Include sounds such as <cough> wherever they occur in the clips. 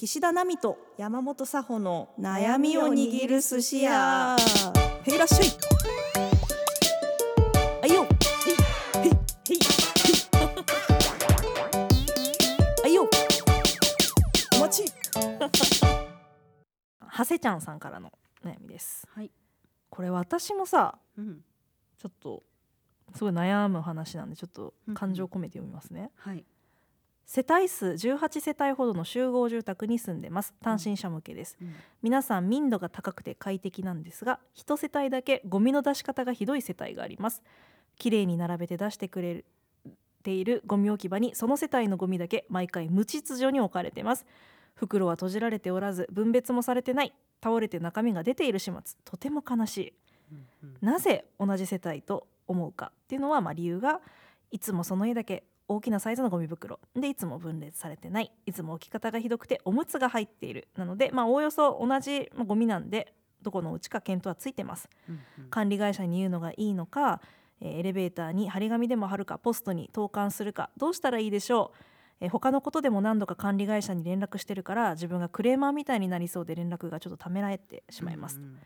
岸田奈美と山本佐穂の悩みを握る寿司屋。へいらっしゃい。あいよ。へいへいへい。あいよ。お待ち。<laughs> はせちゃんさんからの悩みです。はい、これ私もさうん、ちょっとすごい悩む話なんでちょっと感情込めて読みますね、はい世帯数18世帯ほどの集合住宅に住んでます。単身者向けです。うん。皆さん民度が高くて快適なんですが一世帯だけゴミの出し方がひどい世帯があります。綺麗に並べて出してくれているゴミ置き場にその世帯のゴミだけ毎回無秩序に置かれてます。袋は閉じられておらず分別もされてない。倒れて中身が出ている始末。とても悲しい。うんなぜ同じ世帯と思うかっていうのはまあ理由がいつもその家だけ大きなサイズのゴミ袋。でいつも分裂されてない。いつも置き方がひどくておむつが入っている。なのでまあおおよそ同じまあゴミなんでどこのうちか検討はついてます。うんうん。管理会社に言うのがいいのか、えーエレベーターに張り紙でも貼るかポストに投函するかどうしたらいいでしょう、えー他のことでも何度か管理会社に連絡してるから自分がクレーマーみたいになりそうで連絡がちょっとためられてしまいます。うんうん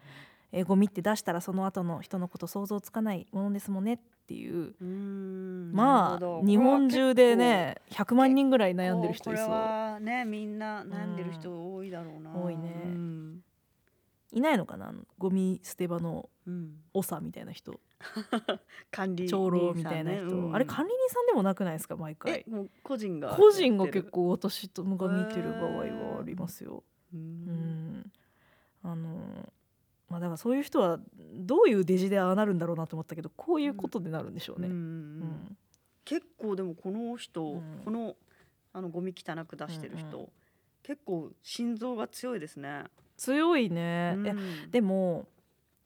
えーゴミって出したらその後の人のこと想像つかないものですもんねっていう。まあ日本中でね100万人ぐらい悩んでる人いこれそうはねみんな悩んでる人多いだろうな、多いね。うん。いないのかな？ゴミ捨て場のうん、長みたいな人。<laughs> 管理長老みたいな人、あれ管理人さんでもなくない？ですか毎回えもう個人が個人が結構私とが見てる場合はありますよ。ううん。ん。あのまあだからそういう人はどういうデジでああなるんだろうなと思ったけどこういうことでなるんでしょうね。うん。うん。結構でもこの人、うん。このあのゴミ汚く出してる人、うんう結構心臓が強いですね。強いね、うん。でも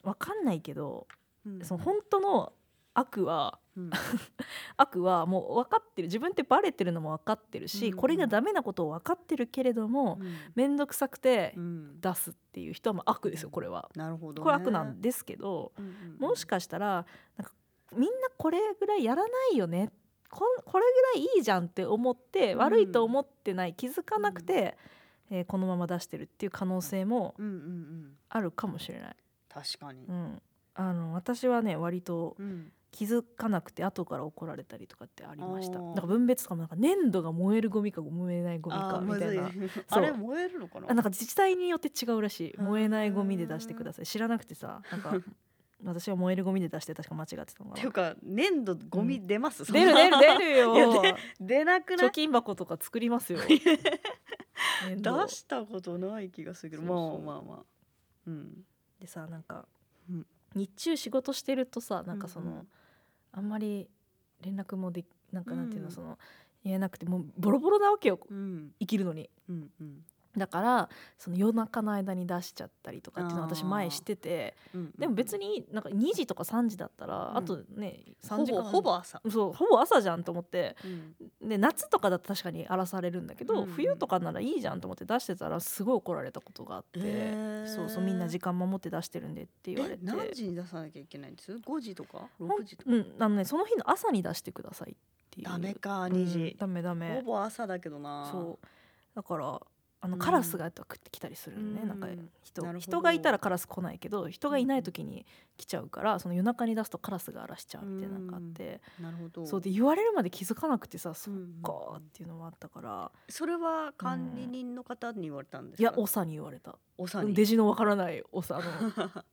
わかんないけどうん。その本当の悪はうん。<laughs> 悪はもう分かってる。自分ってバレてるのも分かってるし、うんうん。これがダメなことを分かってるけれども面倒くさくてうん。出すっていう人はまあ悪ですよこれは。なるほど、ね、これ悪なんですけどうんうんうん。もしかしたらなんかみんなこれぐらいやらないよね。こんこれぐらいいいじゃんって思って、うん。悪いと思ってない気づかなくて、えーこのまま出してるっていう可能性もうんうんうん。あるかもしれない。確かに。う、ん、あの私はね割とうん気づかなくて後から怒られたりとかってありました。なんか分別とかもなんか粘土が燃えるゴミか燃えないゴミかみたいな。あれ燃えるのかな？あなんか自治体によって違うらしい。燃えないゴミで出してください。知らなくてさなんか私は燃えるゴミで出して確か間違ってたのっていうか粘土ゴミ出ます、そん。出なる出る出るよ。出なくない？貯金箱とか作りますよ。<laughs> 出したことない気がするけど。まあまあまあ。うん。でさなんか、うん日中仕事してるとさなんかその、うんうん。あんまり連絡もできなんかなんていうの、うん。その言えなくてもうボロボロなわけようん。生きるのに。うんうんだからその夜中の間に出しちゃったりとかっていうの私前しててうんでも別になんか2時とか3時だったら、うん。あとね3ほぼ時間ほぼ朝、そうほぼ朝じゃんと思って。うん。で夏とかだと確かに荒らされるんだけど、うん冬とかならいいじゃんと思って出してたらすごい怒られたことがあって、そうそうみんな時間守って出してるんでって言われえて。何時に出さなきゃいけないんです5時とか？ほん6時とか？うんあのねその日の朝に出してくださいっていう。ダメかうん2時、ダメダメほぼ朝だけどなそうだからあのうん。カラスがやっぱ食ってきたりするのね、うん。なんか人人がいたらカラス来ないけど人がいない時に来ちゃうからその夜中に出すとカラスが荒らしちゃうみたいなのがあって、なるほど。そうで言われるまで気づかなくてさそっうん。うんかーっていうのもあったから、それは管理人の方に言われたんですか、いや長に言われた。おさに。デジのわからない長あの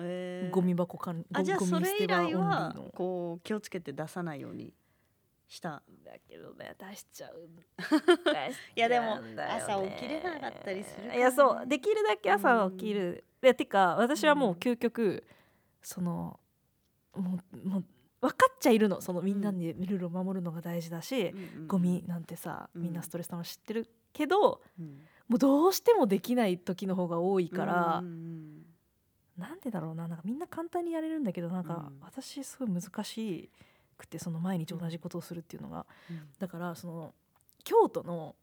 へー。ゴミ箱管あじゃあそれ以来はこう気をつけて出さないようにした。だけどね出しちゃういやでも朝起きれなかったりするいやそうできるだけ朝起きる、でてか私はもう究極そのもうもう分かっちゃいるの。そのみんなにルールを守るのが大事だし、うんうんゴミなんてさうん。みんなストレスたまるの知ってるけど、うん。もうどうしてもできない時の方が多いからうん、うんなんでだろうな。なんかみんな簡単にやれるんだけどなんかうん。私すごい難しくてその毎日同じことをするっていうのがうん。だからその京都の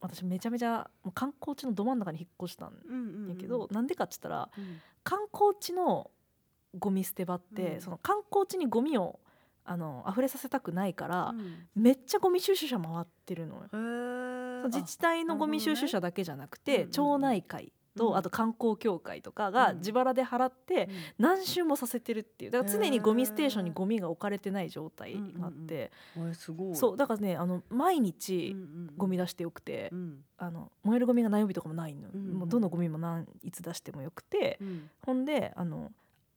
私めちゃめちゃ観光地のど真ん中に引っ越したんやけど、なんでかっつったらうん。観光地のゴミ捨て場って、うん。その観光地にゴミをあの溢れさせたくないから、うん。めっちゃゴミ収集車回ってるのよ。自治体のゴミ収集車だけじゃなくて、町内会と、うん。あと観光協会とかがうん。自腹で払って何周もさせてるっていうだから常にゴミステーションにゴミが置かれてない状態があって、そうだからねあの毎日ゴミ出してよくて、うん。あの燃えるゴミがない曜日とかもないの、うんもうどのゴミも何いつ出してもよくて、うん。ほんであの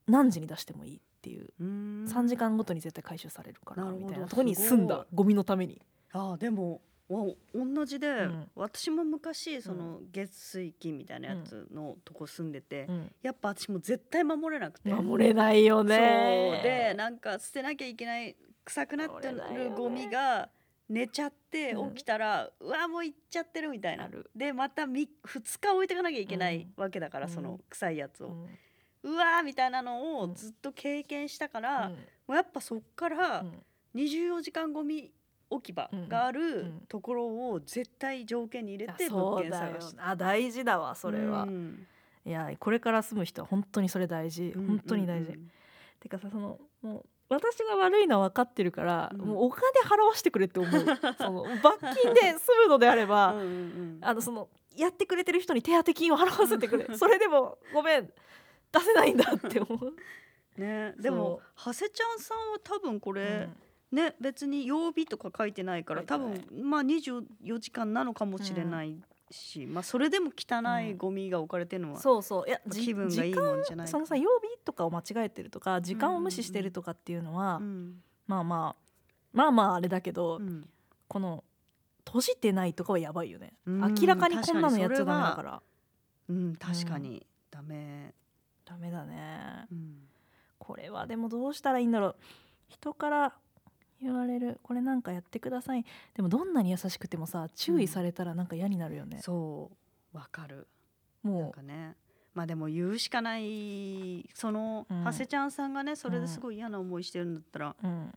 何時に出してもいいっていううーん。3時間ごとに絶対回収されるからみたいなところに住んだゴミのために。あーでもわ同じで、うん。私も昔その月水金みたいなやつのとこ住んでて、うん。やっぱ私も絶対守れなくて。守れないよね。でなんか捨てなきゃいけない臭くなってるゴミが寝ちゃってうん。起きたら、うわもう行っちゃってるみたいな。でまたみ2日置いてかなきゃいけないうん。わけだから、うん。その臭いやつを、うん。うわーみたいなのうん。をずっと経験したから、うん。もうやっぱそっからうん。24時間ゴミ置き場があるん。ところを絶対条件に入れてあ物件探し。てあ大事だわそれは、うん。いやこれから住む人は本当にそれ大事、うん本当に大事、うんてかさそのもう私が悪いのは分かってるから、うん。もうお金払わしてくれって思う。<laughs> その罰金で済むのであれば、うんうんうん。あのそのやってくれてる人に手当金を払わせてくれ。それでもごめん。出せないんだって思う。ね。でも長谷ちゃんさんは多分これ、うんね別に曜日とか書いてないから多分まあ24時間なのかもしれないし、まあそれでも汚いゴミが置かれてるのは、そうそう。いやじ気分がいい時間もんじゃないそのさ曜日とかを間違えてるとか時間を無視してるとかっていうのは、うんまあまあまあまああれだけど、うん。この閉じてないとかはやばいよね。うん明らかにこんなのやっちゃダメだ確からうん。確かに。ダメ、ダメだね。うん。これはでもどうしたらいいんだろう。人から言われる。これなんかやってください。でもどんなに優しくてもさ注意されたらなんか嫌になるよね、そうわかる。なんもかね。まあでも言うしかないその、うん。長谷ちゃんさんがねそれですごい嫌な思いしてるんだったら、う、うん。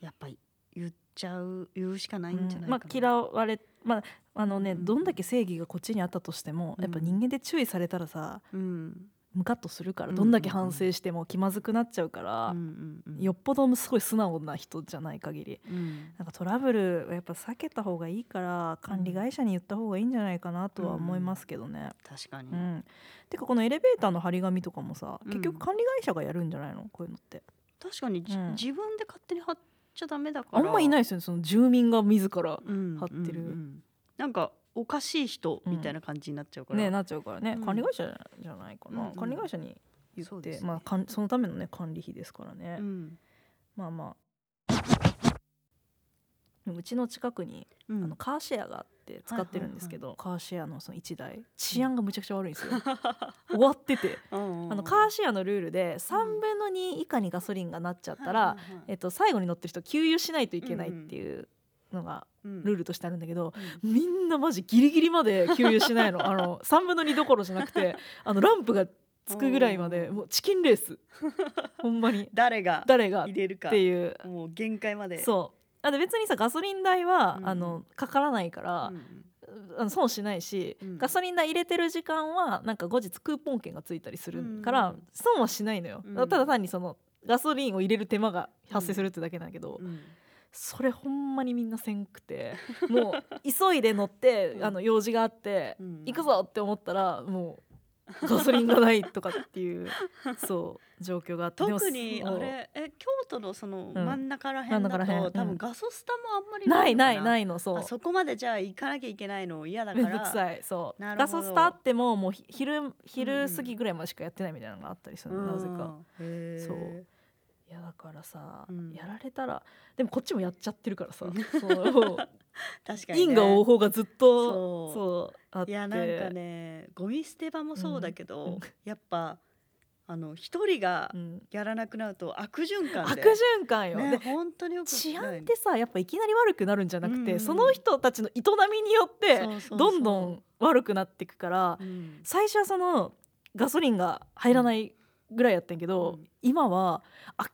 やっぱり言っちゃう言うしかないんじゃないかな、まあ嫌われまああのね、うん。どんだけ正義がこっちにあったとしても、やっぱ人間で注意されたらさうんムカッとするからうんどんだけ反省しても気まずくなっちゃうから、うんうんうん。よっぽどすごい素直な人じゃない限り。うん。なんかトラブルはやっぱ避けた方がいいから管理会社に言った方がいいんじゃないかなとは思いますけどね。確かに、うん。てかこのエレベーターの張り紙とかもさうん。結局管理会社がやるんじゃないの？こういうのって。確かに自分で勝手に貼っちゃダメだから。あんまいないいですよね。その住民が自らうん貼ってる。うんうん。なんかおかしい人みたいな感じになっちゃうから、ねなっちゃうからね、うん。管理会社じゃないかな、管理会社に言って、まあかんそのためのね管理費ですからね、うん。まあまあ。うちの近くにうん。あのカーシェアがあって使ってるんですけど、カーシェアのその1台。治安がむちゃくちゃ悪いんですよ、終わってて。あ <laughs> あのカーシェアのルールで3分の2以下にガソリンがなっちゃったら、えっと、最後に乗ってる人給油しないといけないっていうのがルールとしてあるんだけど、みんなマジギリギリまで給油しないの。<laughs> あの3分の2どころじゃなくて <laughs> あのランプがつくぐらいまでもうチキンレースほんまに。<laughs> 誰が誰がっ入れるか。ていう。もう限界まで。そう。あで別にさガソリン代は、うん。あのかからないから、うん。あの損しないし、うん。ガソリン代入れてる時間はなんか後日クーポン券がついたりするから、うん。損はしないのよ、うん。ただ単にそのガソリンを入れる手間が発生するってだけなんだけど、うんそれほんまにみんなせんくて <laughs> もう急いで乗って、うん。あの用事があって、うん。行くぞって思ったらもうガソリンがないとかっていう <laughs> そう状況があって。特にあれえ京都のそのん。真ん中ら真ん辺だと、多分ガソスタもあんまりないないいな。いのそう。あそこまでじゃあ行かなきゃいけないの嫌だかめんどらくさい。そう。ガソスタあってももうひ昼うん昼過ぎぐらいまでしかやってないみたいなのがあったりするの、なぜか。そういやだからさ、うん。やられたらでもこっちもやっちゃってるからさ。うん。そう。確かに、ね、因果応報がずっとそう。そうあって。いやなんかねゴミ捨て場もそうだけど、うん。うんやっぱあの一人がうん。やらなくなると悪循環悪で循環よ、ねで本当によく治安ってさやっぱいきなり悪くなるんじゃなくて、うん。うんその人たちの営みによってどんどん悪くなっていくからうん。最初はそのガソリンが入らないぐらいやってんけど、うん。今は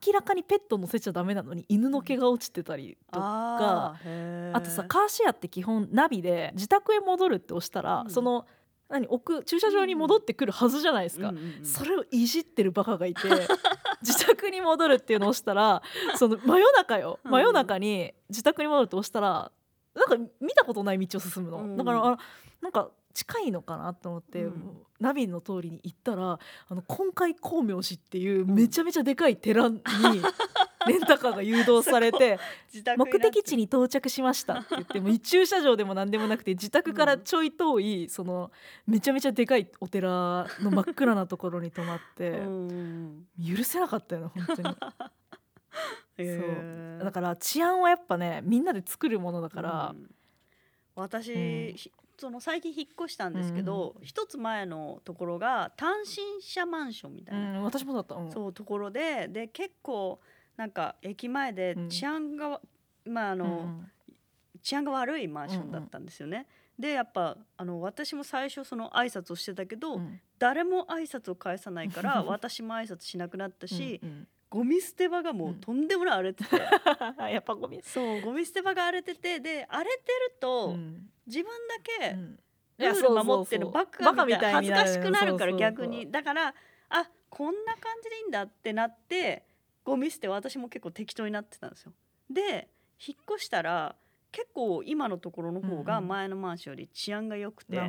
明らかにペット乗せちゃダメなのに犬の毛が落ちてたりとか、あーへー。あとさカーシェアって基本ナビで自宅へ戻るって押したら、うん。その何置く駐車場に戻ってくるはずじゃないですか。うんうんうんそれをいじってるバカがいて <laughs> 自宅に戻るっていうのを押したらその真夜中よ。うん真夜中に自宅に戻るって押したらなんか見たことない道を進むの、うん。だからあなんか近いのかなと思って、うん。ナビの通りに行ったらあの今回光明寺っていうめちゃめちゃでかい寺に <laughs> レンタカーが誘導されて目的地に到着しましたって言ってもう駐車場でも何でもなくて自宅からちょい遠いそのめちゃめちゃでかいお寺の真っ暗なところに泊まってうん許せなかったよね本当に。へー。だから治安はやっぱねみんなで作るものだからう、ん。私、その最近引っ越したんですけど、一つ前のところが単身者マンションみたういな、ん私もだった、うん。そうところでで結構なんか駅前でうん。治安が、まああの、うん治安が悪いマンションだったんですよね。でやっぱあの私も最初その挨拶をしてたけど、うん。誰も挨拶を返さないから <laughs> 私も挨拶しなくなったし、うんうん。ゴミ捨て場がもうとんでもない荒れてて、<laughs> やっぱゴミ、そうゴミ捨て場が荒れててで荒れてると、うん自分だけうん。ルール守ってるバカみたいな恥ずかしくなるから逆に。だからあこんな感じでいいんだってなってゴミ捨て私も結構適当になってたんですよ。で引っ越したら結構今のところの方がうんうん。前のマンションより治安が良くて、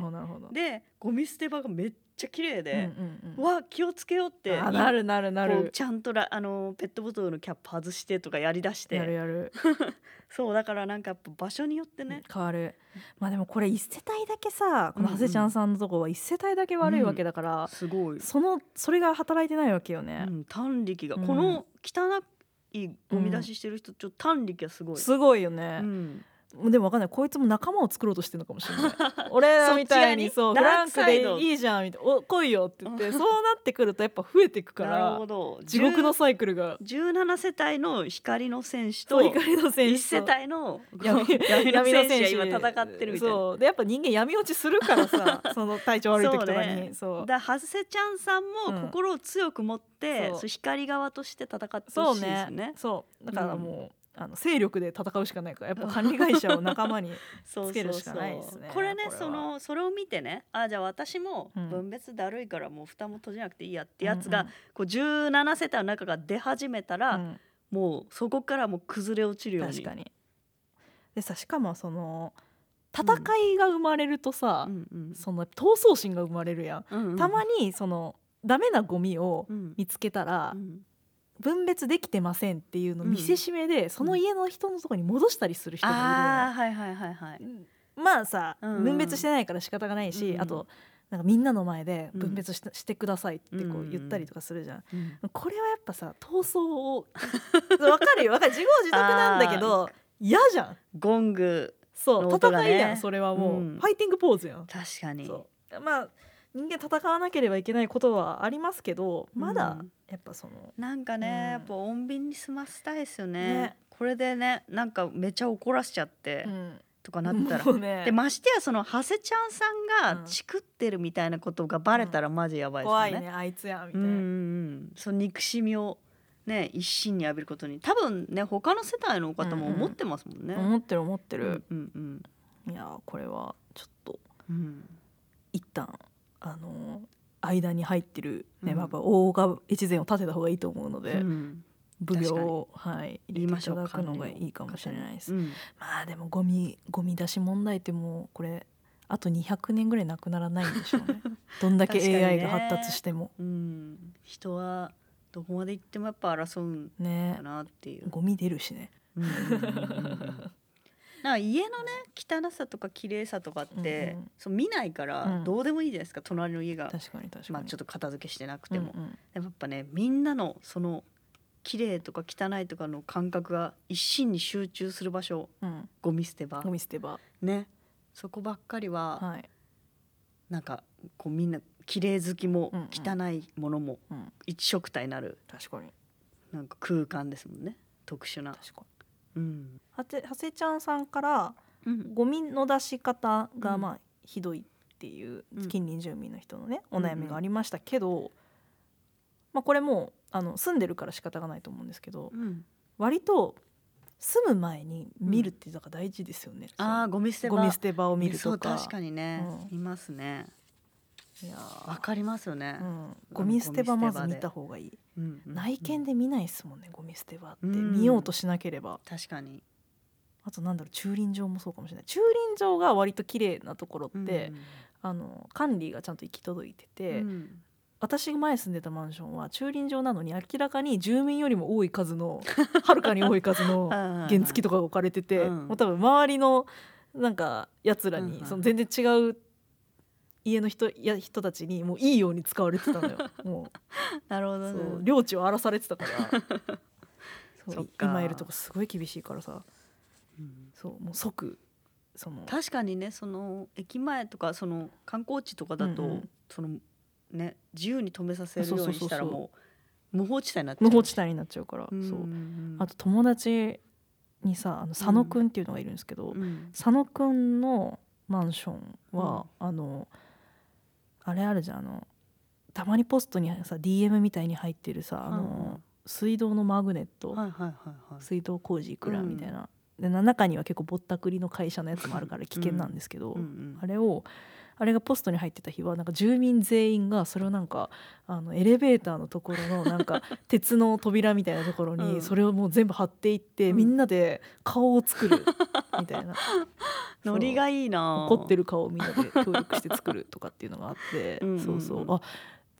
でゴミ捨て場がめっちゃ綺麗で、うんうんうん。うわ気をつけようって。あなるなるなる。ちゃんとらあのペットボトルのキャップ外してとかやりだしてやるやる。<laughs> そうだからなんかやっぱ場所によってね、変わる。まあでもこれ一世帯だけさこの長谷ちゃんさんのとこは一世帯だけ悪いわけだから、すごい、そのそれが働いてないわけよね、うん、短力が、うん。この汚いゴミ出ししてる人ちょっと短力がすごい、すごいよね。う、ん、でもわかんない。こいつも仲間を作ろうとしてるのかもしれない。<laughs> 俺らみたいにそうフランクでいいじゃんみたいな。お来いよって言ってうんそうなってくるとやっぱ増えていくかなるらほど。地獄のサイクルが。17世帯の光の戦士とそう怒りの選手1世帯の闇のの戦士選手が今戦ってるみたいな。そう。でやっぱ人間闇落ちするからさ <laughs> その体調悪い時とかそうにね。そう。だから長谷ちゃんさんうんも心を強く持って、そう。そう光側として戦ってそうほしいですね。よね。そう。だからもう、あの勢力で戦うしかないからやっぱ管理会社を仲間に <laughs> つけるしかないですねこれねそのそれを見てねあじゃあ私もうん。分別だるいからもう蓋も閉じなくていいやってやつが、うんうんこう17世帯の中が出始めたら、うん。もうそこからもう崩れ落ちるように。確かに。でさしかもその戦いが生まれるとさ、うんうん。その闘争心が生まれるやん、うんうん。たまにそのダメなゴミをうん。見つけたら、うん分別できてませんっていうのを見せしめで、その家の人のところに戻したりする人がああはいはいはいはいい。るのよまあさ、分別してないから仕方がないし、うん。あとなんかみんなの前で分別し,、してくださいってこう言ったりとかするじゃん、うんこれはやっぱさ闘争を <laughs> わかるよ。わかる自業自得なんだけど嫌じゃん。ゴングそう、戦いやんそれはもう、うん。ファイティングポーズやん。確かに。まあ人間戦わなければいけないことはありますけどまだうんやっぱその、なんかね、うん。やっぱ穏便に済ませたいですよね。ね。これでねなんかめちゃ怒らしちゃって、うん。とかなったら。ね。でましてやその長谷ちゃんさんうん。がチクってるみたいなことがバレたらマジやばいですよね。怖いねあいつやみたいな、うんうんうん、その憎しみをね一身に浴びることに。多分ね他の世帯の方も思ってますもんね。思ってる思ってうんる、うん。いやーこれはちょっとうんうん。一旦あのー間に入ってるね、うん。まあやっぱ大が越前を立てた方がいいと思うので、うん。奉行をはい入れていただくのがいいかもしれないです。うん。まあでもゴミゴミ出し問題ってもうこれあと200年ぐらいなくならないんでしょうね。<laughs> どんだけ AI が発達しても。うん。人はどこまで行ってもやっぱ争うんねだなっていう。ゴミ出るしね。うんうんうんうんな家のね汚さとか綺麗さとかって、うんうん。そう見ないかうん。らどうでもいいじゃないですか、隣の家が、確かに確かに。まあ、ちょっと片付けしてなくても、うんうん。でもやっぱねみんなのその綺麗とか汚いとかの感覚が一身に集中する場所。うん、ゴミ捨て場。ゴミ捨て場。ね。そこばっかりは、はい、なんかこうみんな綺麗好きもうんうん。汚いものもうん、一色体になる。確かに。なんか空間ですもんね。特殊な。確かに。うん。はて長谷ちゃんさんからうん。ゴミの出し方がうん。まあひどいっていううん。近隣住民の人のね、うんお悩みがありましたけど、まあ、これもうあの住んでるから仕方がないと思うんですけどうん。割と住む前に見るっていうのが大事ですよね。ああゴミ捨て場。ゴミ捨て場を見るとか。確かにね、うん。いますね。いやー。わかりますよね、うん、ゴミ捨て場まず見た方がいい。うんうん内見で見ないですもんねゴミ捨て場って。うん。見ようとしなければ。確かに。あとなんだろう駐輪場もそうかもしれない。駐輪場が割と綺麗なところって、あの管理がちゃんと行き届いてて、うん。私が前住んでたマンションは駐輪場なのに明らかに住民よりも多い数の <laughs> はるかに多い数の原付とかが置かれてて、うん。もう多分周りのなんかやつらうんうん。にその全然違う家の人や人たちにもういいように使われてたのよ。<laughs> もなるほどね。う領地を荒らされてたから。<laughs> 今いるとこすごい厳しいからさ。うん。そうもう即その。確かにねその駅前とかその観光地とかだと、うんうん。そのね自由に止めさせるようにしたらもう無法地帯になっちゃう。無法地帯になっちゃうから、うんそううん。あと友達にさあの佐野くんっていうのがいるんですけど、うん。佐野くんのマンションは、あのあれあるじゃんあのたまにポストにさ DM みたいに入ってるさあの、うんうん。水道のマグネット、水道工事いくらみたいな、でな中には結構ぼったくりの会社のやつもあるから危険なんですけど、うんうん。あれをあれがポストに入ってた日はなんか住民全員がそれをなんかあのエレベーターのところのなんか鉄の扉みたいなところうん。にそれをもう全部貼っていって、うん。みんなで顔を作る <laughs> みたいな。ノリがいいな怒ってる顔をみんなで協力して作るとかっていうのがあってうんうんうん。そうそう。あ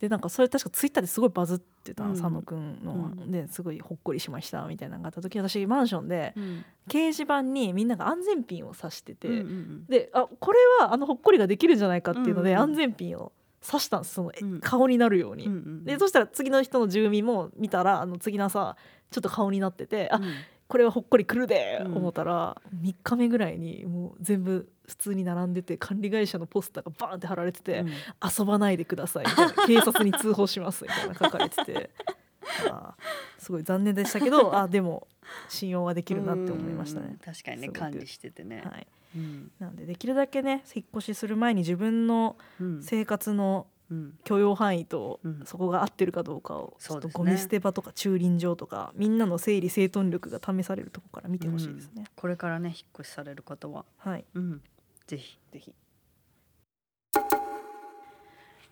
でなんかそれ確かツイッターですごいバズってた、うん。佐野くんの、うん。ですごいほっこりしましたみたいなのがあった時私マンションでうん。掲示板にみんなが安全ピンを刺してて、うんうんであこれはあのほっこりができるんじゃないかっていうので、うんうん安全ピンを刺したんですその、顔になるように。うんうん。でそしたら次の人の住民も見たらあの次の朝ちょっと顔になってて、あうんこれはほっこり来るで、うん。思ったら3日目ぐらいにもう全部普通に並んでて管理会社のポスターがバーンって貼られてて、うん。遊ばないでくださいみたいな警察に通報しますみたいな書かれてて。<laughs> あーすごい残念でしたけど <laughs> あでも信用はできるなって思いましたうん。ね。確かにね管理しててね、はい、うん。なのでできるだけね引っ越しする前に自分のうん。生活のうん許容範囲とうん。そこが合ってるかどうかをちょっとゴミ捨て場とか駐輪場とかみんなの整理整頓力が試されるとこから見てほしいですね。これからね引っ越しされる方は、はい、うん、ぜひ。ぜひ。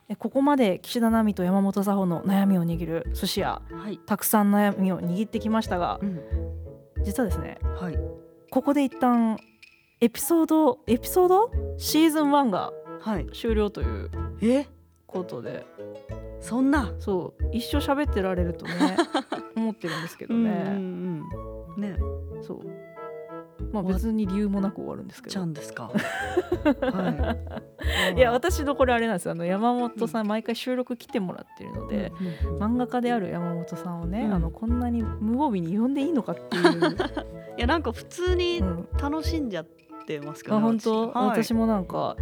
えここまで岸田奈美と山本佐穂の悩みを握る寿司屋。はい、たくさん悩みを握ってきましたがうん、実はですねはい。ここで一旦エピソードエピソード？シーズン1がはい。終了というえ？ことで。そんな？そう。一生喋ってられるとね <laughs> 思ってるんですけどね、うんうんうん。ね。そう。まあ別に理由もなく終わるんですけど。ちゃんですか？<laughs> はい。いや私のこれあれなんですよ。あの山本さん、毎回収録来てもらってるので、漫画家である山本さんをね、うん。あのこんなに無防備に呼んでいいのかっていう、<laughs> いやなんか普通にうん。楽しんじゃってますけど、あ本当、私もなんか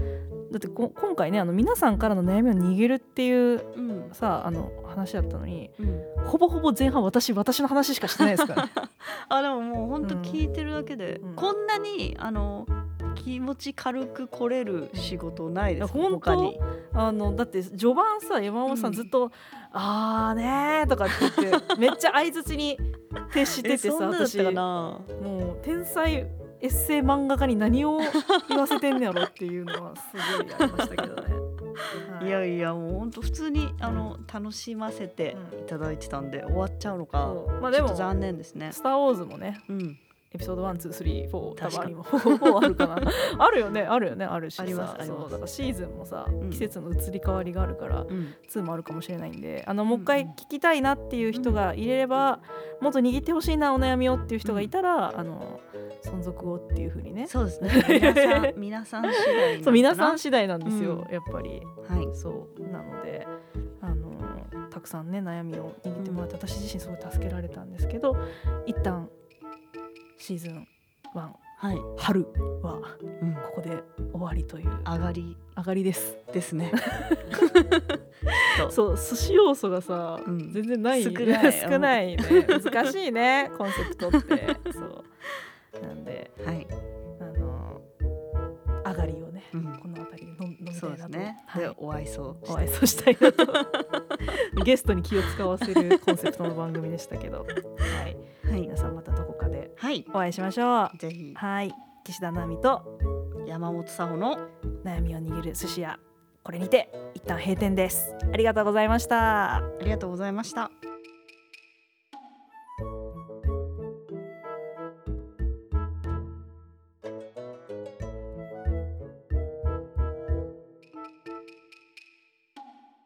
だってこ今回ねあの皆さんからの悩みを逃げるっていううん。さあの話だったのにうん、ほぼほぼ前半私私の話しかしてないですからね。<laughs> あでももう本当うん。聞いてるだけで、うん。こんなにあの気持ち軽く来れる仕事ないですいや本当他に。あのだって序盤さ山本さうん。んずっと「あーねー」とかって言ってめっちゃ相づちに徹しててさ <laughs> 私もなう天才エッセイ漫画家に何を言わせてんねやろっていうのはすごいありましたけどね。<laughs> はい。やいやもう本当普通にあの楽しませてうんいただいてたんで終わっちゃうのか、そう。まあでもちょっと残念ですね。スター・ウォーズもね。うんエピソード123 4多分ありも。<laughs> 4あるかな。<laughs> あるよね。あるよね。あるしさ。そうだ。からシーズンもさ、ん。季節の移り変わりがあるからうん。2もあるかもしれないんで。あのもう一回うんうん。聞きたいなっていう人がいれれば、もっと握ってほしいなお悩みをっていう人がいたら、あの存続をっていうふうにね。そうですね。皆さん <laughs> 皆さん次第そう皆さん次第なんですよ、うん。やっぱり。はい。そう。なのであのたくさんね悩みを握ってもらって、私自身すごい助けられたんですけど一旦シーズン1はい、春はうん、ここで終わりという。上がり。上がりです。ですね。<laughs> そう寿司要素がさ、うん。全然ない。少ない。少ないね。難しいねコンセプトって。<laughs> そう。なんではい、あの上がりをね、うん。この辺りで飲ん飲みたそういなと、ですね、はい。でお会いそうお会いそうしたいなと。<laughs> ゲストに気を使わせるコンセプトの番組でしたけど、はい、お会いしましょう。ぜひ。はい。岸田奈美と山本佐穂の悩みを握る寿司屋。これにて一旦閉店です。ありがとうございました。ありがとうございました。